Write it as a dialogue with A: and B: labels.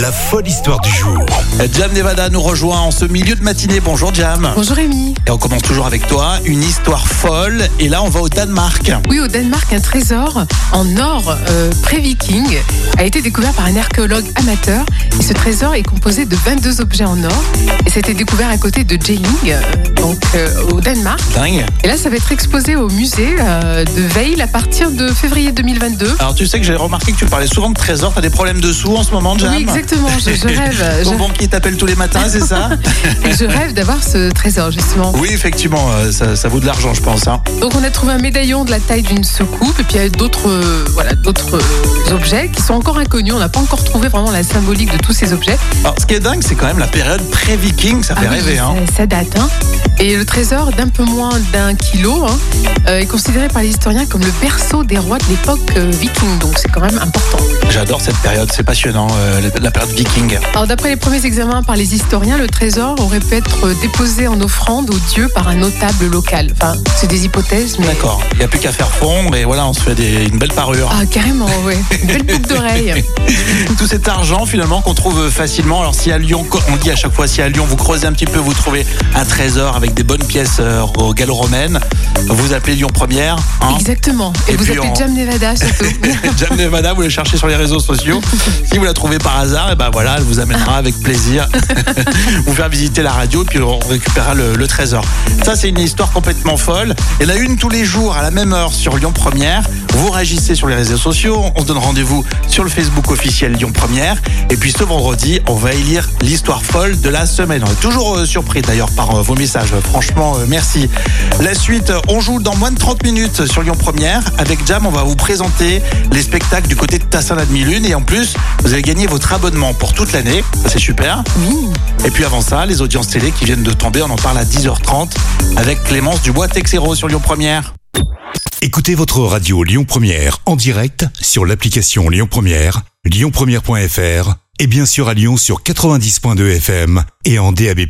A: La folle histoire du jour.
B: Jam Nevada nous rejoint en ce milieu de matinée. Bonjour Jam.
C: Bonjour Rémi.
B: Et on commence toujours avec toi, une histoire folle. Et là, on va au Danemark.
C: Oui, au Danemark, un trésor en or euh, pré-viking a été découvert par un archéologue amateur. Et ce trésor est composé de 22 objets en or. Et ça a été découvert à côté de Jelling, euh, donc euh, au Danemark.
B: Dingue.
C: Et là, ça va être exposé au musée euh, de Veil à partir de février 2022.
B: Alors, tu sais que j'ai remarqué que tu parlais souvent de trésors. T'as des problèmes de sous en ce moment, Jam
C: Oui, exactement. Je, je rêve.
B: Ton
C: Je,
B: banquier t'appelle tous les matins, c'est ça
C: et je rêve d'avoir ce trésor, justement.
B: Oui, effectivement, euh, ça, ça vaut de l'argent, je pense. hein.
C: Donc on a trouvé un médaillon de la taille d'une soucoupe et puis il y a d'autres euh, voilà d'autres euh, objets qui sont encore inconnus. On n'a pas encore trouvé vraiment la symbolique de tous ces objets.
B: Alors, ce qui est dingue, c'est quand même la période pré-viking. Ça fait
C: Ah oui,
B: rêver, hein.
C: ça, ça date. Hein. Et le trésor d'un peu moins d'un kilo hein, est considéré par les historiens comme le berceau des rois de l'époque euh, viking. Donc c'est quand même important.
B: J'adore cette période, c'est passionnant, la période viking.
C: Alors d'après les premiers examens par les historiens, le trésor aurait pu être déposé en offrande aux dieux par un notable local. Enfin, c'est des hypothèses, mais
B: D'accord. Il n'y a plus qu'à faire fondre et voilà, on se fait des- une belle parure.
C: ah carrément, ouais, une belle boucle d'oreille.
B: Tout cet argent finalement qu'on trouve facilement. Alors si à Lyon, on dit à chaque fois, si à Lyon vous creusez un petit peu, vous trouvez un trésor avec des bonnes pièces euh, gallo-romaines, vous appelez Lyon Première. Hein
C: Exactement. Et,
B: Et
C: vous appelez
B: on-
C: Jam Nevada surtout.
B: Jam Nevada, vous le cherchez sur les réseaux sociaux. Si vous la trouvez par hasard, et ben voilà, elle vous amènera avec plaisir vous faire visiter la radio, puis on récupérera le, le trésor. Ça, c'est une histoire complètement folle. Et la une tous les jours à la même heure sur Lyon Première. Vous réagissez sur les réseaux sociaux. On se donne rendez-vous sur le Facebook officiel Lyon Première. Et puis ce vendredi, on va élire l'histoire folle de la semaine. On est toujours euh, surpris d'ailleurs par euh, vos messages. Franchement, euh, merci. La suite, on joue dans moins de 30 minutes sur Lyon Première. Avec Jam, on va vous présenter les spectacles du côté de Tassin la demi-lune. Et en plus, vous allez gagner votre abonnement pour toute l'année. Ça, c'est super.
C: Oui.
B: Et puis avant ça, les audiences télé qui viennent de tomber, on en parle à 10h30 avec Clémence Dubois-Texero sur Lyon Première.
A: Écoutez votre radio Lyon Première en direct sur l'application Lyon Première, lyonpremière.fr et bien sûr à Lyon sur 90.2 FM et en DAB+.